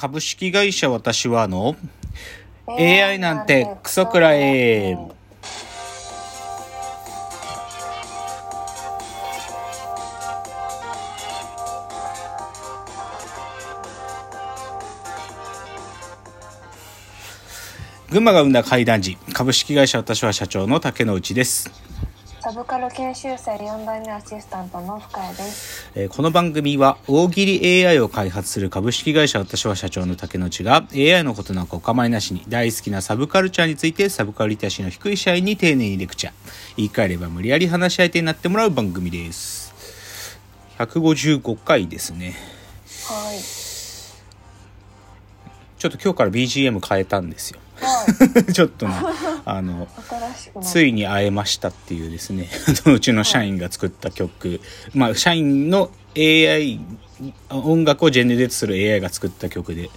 株式会社私はの AI なんてクソくらえ。群馬が生んだ怪談時株式会社私は社長の竹之内です。サブカル研修生4代目アシスタントの深谷です。えーこの番組は大喜利 AI を開発する株式会社私は社長の竹之内が AI のことなんかお構いなしに大好きなサブカルチャーについてサブカルリテラシーの低い社員に丁寧にレクチャー言い換えれば無理やり話し相手になってもらう番組です155回ですねはい。ちょっと今日から BGM 変えたんですよはい。ちょっとねあのついに会えましたっていうですね、うちの社員が作った曲、まあ、社員の AI、音楽をジェネレートする AI が作った曲で、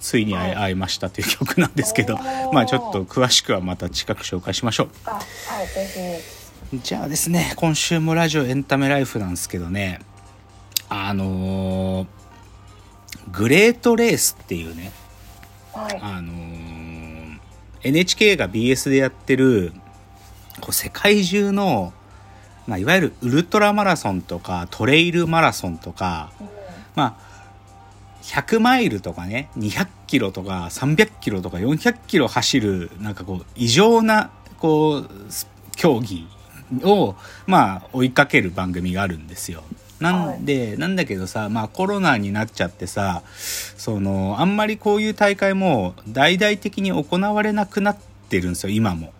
ついに会え,、ましたっていう曲なんですけどまあちょっと詳しくはまた近く紹介しましょあ、はい。じゃあですね、今週もラジオエンタメライフなんですけどね、あのーグレートレースっていうね、ひ。はい。あのー NHK が BS でやってるこう世界中の、まあ、いわゆるウルトラマラソンとかトレイルマラソンとか、うんまあ、100マイルとかね200キロとか300キロとか400キロ走るなんかこう異常なこうス競技を、まあ、追いかける番組があるんですよ。なんで、なんだけどさ、まあコロナになっちゃってさ、その、あんまりこういう大会も大々的に行われなくなってるんですよ、今も。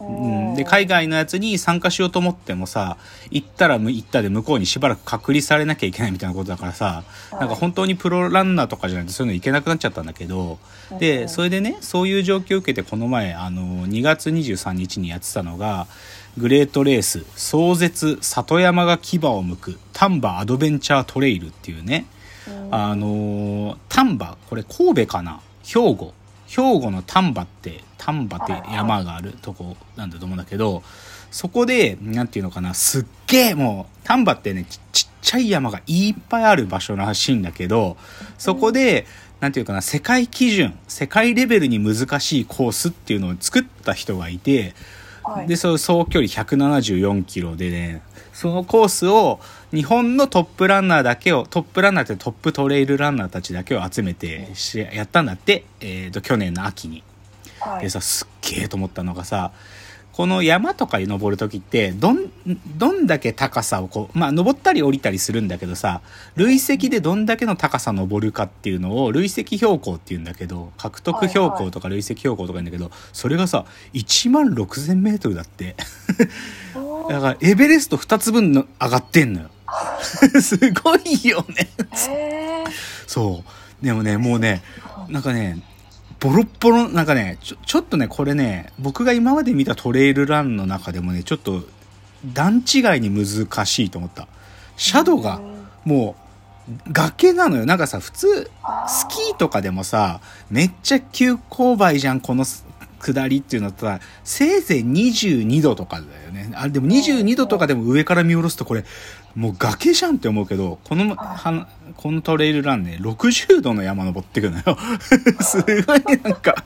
うん、で海外のやつに参加しようと思ってもさ行ったらむ行ったで向こうにしばらく隔離されなきゃいけないみたいなことだからさ、はい。なんか本当にプロランナーとかじゃないとそういうの行けなくなっちゃったんだけど、うんでそれでねそういう状況を受けてこの前あの2月23日にやってたのがグレートレース壮絶里山が牙を剥く丹波アドベンチャートレイルっていうね、うん。あのー丹波これ神戸かな？兵庫。兵庫の丹波って丹波って山があるとこなんだと思うんだけどそこでなんていうのかな？すっげえもう丹波ってねちちっちゃい山がいっぱいある場所らしいんだけどそこでなんていうかな？世界基準世界レベルに難しいコースっていうのを作った人がいてはい。で、その総距離174キロでね、そのコースを日本のトップランナーだけを、トップランナーってトップトレイルランナーたちだけを集めてしやったんだって、えっ、と、去年の秋に。はいで。さ、すっげえと思ったのがさ、この山とかに登るときって、どん、どんだけ高さをこう、まあ、登ったり降りたりするんだけどさ、累積でどんだけの高さ登るかっていうのを、累積標高っていうんだけど、獲得標高とか累積標高とか言うんだけど、それがさ、1万6000メートルだって。だから、エベレスト2つ分の上がってんのよ。すごいよね。そう。でもね、もうね、なんかね、ボロッボロ、なんかね、ちょ、ちょっとね、これね、僕が今まで見たトレイルランの中でもね、ちょっと、段違いに難しいと思った。シャドウが、もう、崖なのよ。なんかさ、普通、スキーとかでもさ、めっちゃ急勾配じゃん、この下りっていうのとさ、せいぜい22度とかだよね。あれ、でも22度とかでも上から見下ろすとこれ、もう崖じゃんって思うけど、この、はこのトレイルランね、60度の山登ってくのよ。すごいなんか、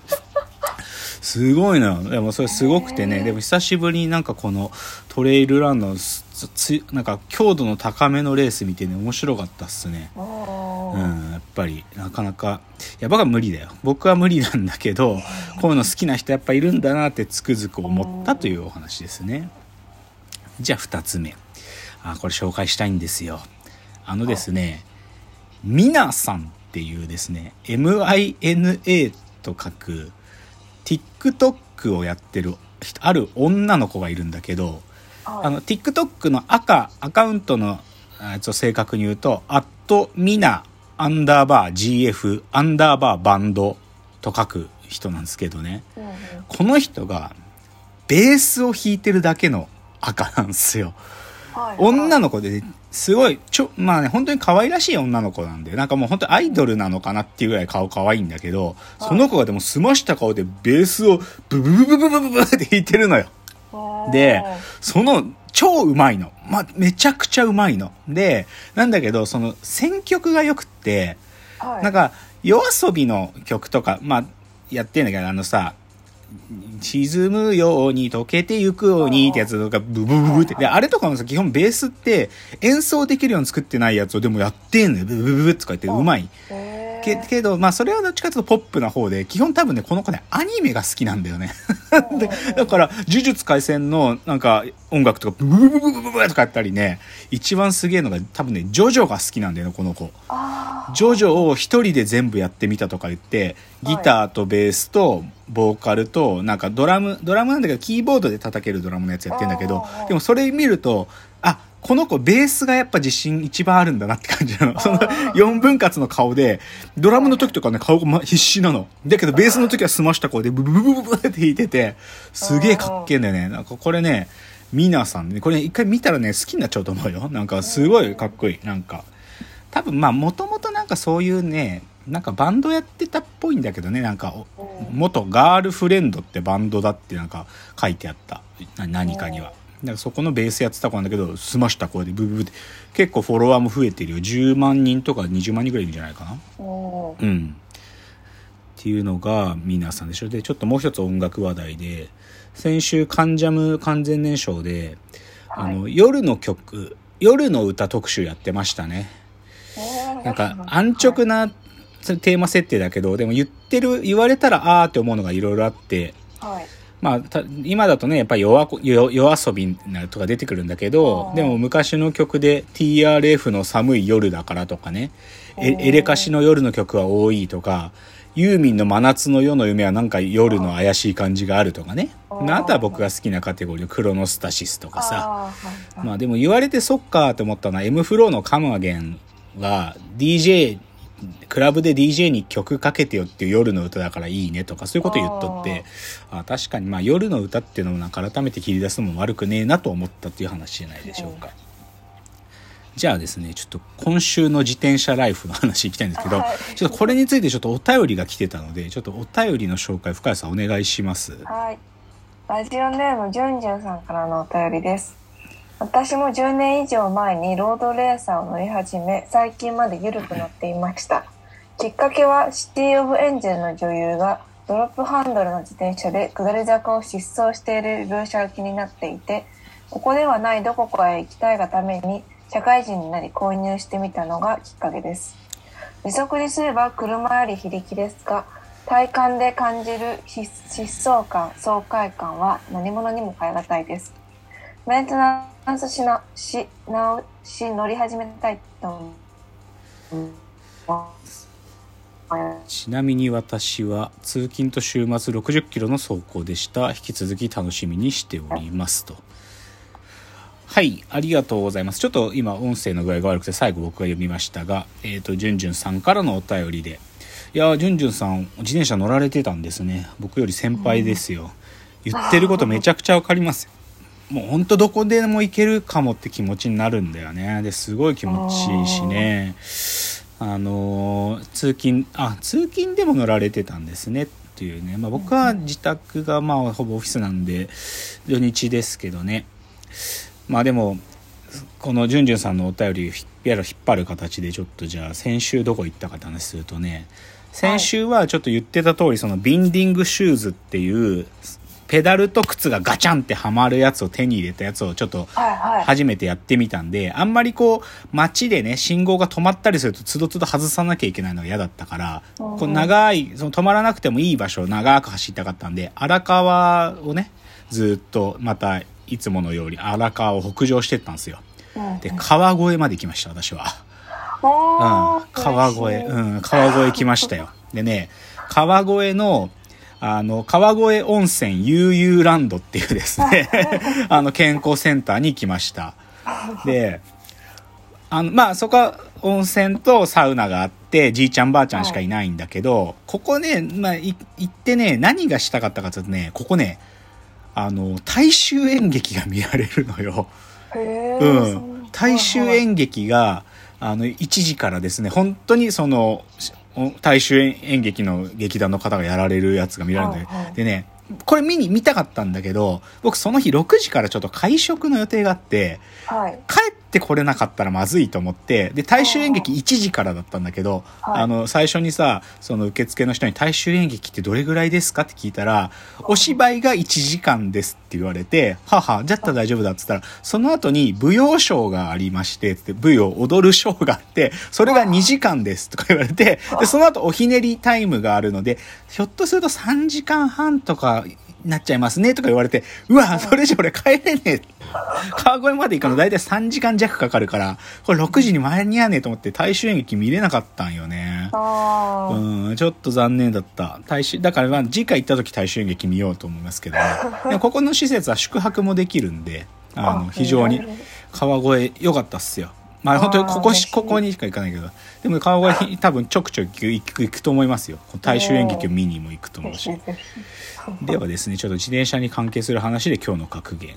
すごいのよ。でもそれすごくてね、でも久しぶりになんかこのトレイルランのつつなんか強度の高めのレース見てね、面白かったっすね。うん、やっぱり。なかなかいや僕は無理だよ。僕は無理なんだけどこういうの好きな人やっぱいるんだなってつくづく思ったというお話ですね。じゃあ2つ目あこれ紹介したいんですよあのですねミナさんっていうですね MINA と書く TikTok をやってる人ある女の子がいるんだけどはいあの TikTok の赤アカウントのやつを正確に言うと、アットミナアンダーバー GF アンダーバーバンドと書く人なんですけどね。この人がベースを弾いてるだけの赤なんですよ。はい女の子で、ね、すごい、ちょ、まあね、本当に可愛らしい女の子なんで、なんかもう本当にアイドルなのかなっていうぐらい顔可愛いんだけど、その子がでも澄ました顔でベースをブブブブブブブブって弾いてるのよ。で、その、超うまいの。まあ、めちゃくちゃうまいの。で、なんだけど、その、選曲が良くって、はいなんか、夜遊びの曲とか、まあ、やってんだけど、あのさ、沈むように溶けてゆくようにってやつとか、ブブブブって。で、あれとかもさ、基本ベースって演奏できるように作ってないやつをでもやってんのよ。ブブブブとか言ってうまい。けけど、まあそれはどっちかというとポップな方で、基本多分ね、この子ね、アニメが好きなんだよね。で、だから、呪術廻戦のなんか音楽とか、ブブブブブブブとかやったりね、一番すげえのが多分ね、ジョジョが好きなんだよね、この子。あジョジョを一人で全部やってみたとか言って、ギターとベースとボーカルと、なんかドラム、ドラムなんだけど、キーボードで叩けるドラムのやつやってんだけどでもそれ見ると、あ、この子ベースがやっぱ自信一番あるんだなって感じなの。その4分割の顔で、ドラムの時とかね、顔がま必死なの。だけどベースの時は澄ました声でブブブブブブって弾いてて、すげえかっけえんだよね。なんかこれね、皆さんね、これ一回見たらね、好きになっちゃうと思うよ。なんかすごいかっこいい。なんか。多分まあもともとなんかそういうねなんかバンドやってたっぽいんだけどねなんかお元ガールフレンドってバンドだってなんか書いてあったな何かにはだからそこのベースやってた子なんだけど澄ました声でブブブって結構フォロワーも増えてるよ。10万人とか20万人ぐらいいるんじゃないかな。うん。っていうのが皆さんでしょ。でちょっともう一つ音楽話題で先週「カンジャム完全燃焼で」あの夜の曲夜の歌特集やってましたね。えーなんか安直なテーマ設定だけどでも言ってる言われたらあーって思うのがいろいろあってはいまあた今だとねやっぱり夜こ夜夜遊びなとか出てくるんだけどでも昔の曲で TRF の寒い夜だからとかねエレカシの夜の曲は多いとかユーミンの真夏の夜の夢はなんか夜の怪しい感じがあるとかね。あとは僕が好きなカテゴリーのクロノスタシスとかさ。まあでも言われてそっかって思ったのは M フローのカムアゲンは DJ クラブで DJ に曲かけてよっていう夜の歌だからいいねとかそういうこと言っとってあ確かにまあ夜の歌っていうのもなんか改めて切り出すのも悪くねえなと思ったっていう話じゃないでしょうか。じゃあですね、ちょっと今週の自転車ライフの話いきたいんですけどはい、ちょっとこれについてちょっとお便りが来てたので、ちょっとお便りの紹介、深谷さんお願いします。はい。ラジオネームじゅんじゅんさんからのお便りです。私も10年以上前にロードレーサーを乗り始め、最近まで緩く乗っていました。きっかけはシティ・オブ・エンジェルの女優がドロップハンドルの自転車で下り坂を疾走している描写が気になっていて、ここではないどこかへ行きたいがために社会人になり購入してみたのがきっかけです。利息にすれば車より非力ですが体感で感じる疾疾走感爽快感は何者にも代え難いですメンテナンスしなし直し乗り始めたいと思いますちなみに私は通勤と週末60キロの走行でした。引き続き楽しみにしておりますと。はい、ありがとうございます。ちょっと今音声の具合が悪くて最後僕が読みましたが、えっ、と、じゅんじゅんさんからのお便りで。いや、じゅんじゅんさん、自転車乗られてたんですね。僕より先輩ですよ。言ってることめちゃくちゃわかりますよ。もうほんとどこでも行けるかもって気持ちになるんだよね。ですごい気持ちいいしね。あのー通勤あ通勤でも乗られてたんですねっていうね、まあ、僕は自宅がまあほぼオフィスなんで土日ですけどねまあでもこのじゅんじゅんさんのお便りを引っ張る引っ張る形でちょっとじゃあ先週どこ行ったかって話するとね先週はちょっと言ってた通りそのビンディングシューズっていうペダルと靴がガチャンってはまるやつを手に入れたやつをちょっと初めてやってみたんで、あんまりこう、街でね、信号が止まったりすると、つどつど外さなきゃいけないのが嫌だったから、うんこう長い、その止まらなくてもいい場所を長く走りたかったんで、荒川をね、ずっと、また、いつものように荒川を北上してったんですよ。うんで、川越まで来ました、私は。うん川越、うん、川越来ましたよ。でね、川越の、あの、川越温泉悠々ランドっていうですね、あの、健康センターに来ました。で、あの、まあ、そこは温泉とサウナがあって、じいちゃんばあちゃんしかいないんだけど、ここね、まあ、い行ってね、何がしたかったかというとね、ここね、あの、大衆演劇が見られるのよ。うそんん、大衆演劇があの1時からですね本当にその大衆演劇の劇団の方がやられるやつが見られるんで,、はいはいでねこれ見に見たかったんだけど僕その日6時からちょっと会食の予定があってはい。帰っって来れなかったらまずいと思って、で、大衆演劇1時からだったんだけど、はい。あの、最初にさ、その受付の人に大衆演劇ってどれぐらいですか？って聞いたら、お芝居が1時間ですって言われて、はは、じゃったら大丈夫だって言ったら、その後に舞踊ショーがありまして、つって舞踊踊るショーがあって、それが2時間ですとか言われて、で、その後おひねりタイムがあるので、ひょっとすると3時間半とかなっちゃいますねとか言われて、うわ、それじゃ俺帰れねえ。川越まで行くの大体3時間弱かかるから、これ6時に間に合わねえと思って大衆演劇見れなかったんよね。うん、ちょっと残念だった。大衆、だからまあ次回行った時大衆演劇見ようと思いますけどね。でもここの施設は宿泊もできるんで、あの、非常に川越良かったっすよ。まあ本当にここし、ここにしか行かないけど、でも川越に多分ちょくちょく行く行くと思いますよ。大衆演劇を見にも行くと思うし。ではですねちょっと自転車に関係する話で今日の格言、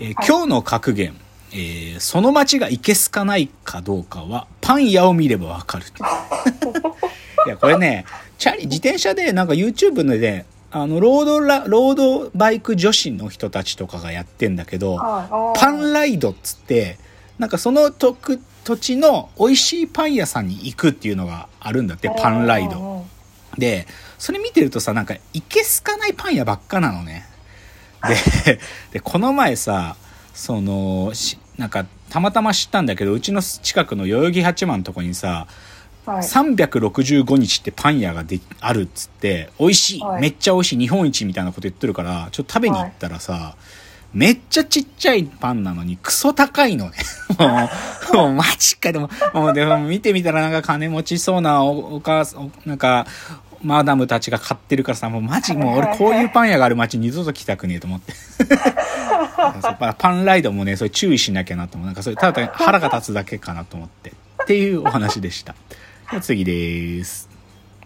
えー今日の格言、えーその街がいけすかないかどうかはパン屋を見ればわかる いやこれねチャリ自転車でなんか YouTube でねあのロードラロードバイク女子の人たちとかがやってんだけど、パンライドっつってなんかその土地土地の美味しいパン屋さんに行くっていうのがあるんだってパンライド。で、それ見てるとさ、なんか、いけすかないパン屋ばっかなのね。で、で、この前さ、その、しなんか、たまたま知ったんだけど、うちの近くの代々木八幡のとこにさ、はい365日ってパン屋がであるっつって、美味しい、はいめっちゃ美味しい、日本一みたいなこと言ってるから、ちょっと食べに行ったらさ、めっちゃちっちゃいパンなのにクソ高いのね。もう、もうマジか。でも、もうでも見てみたらなんか金持ちそうなおお母さん、おなんか、マダムたちが買ってるからさ、もうマジもう俺こういうパン屋がある街二度と来たくねえと思って。パパンライドもね、それ注意しなきゃなと思う。なんかそれ、ただ腹が立つだけかなと思って。っていうお話でした。次です。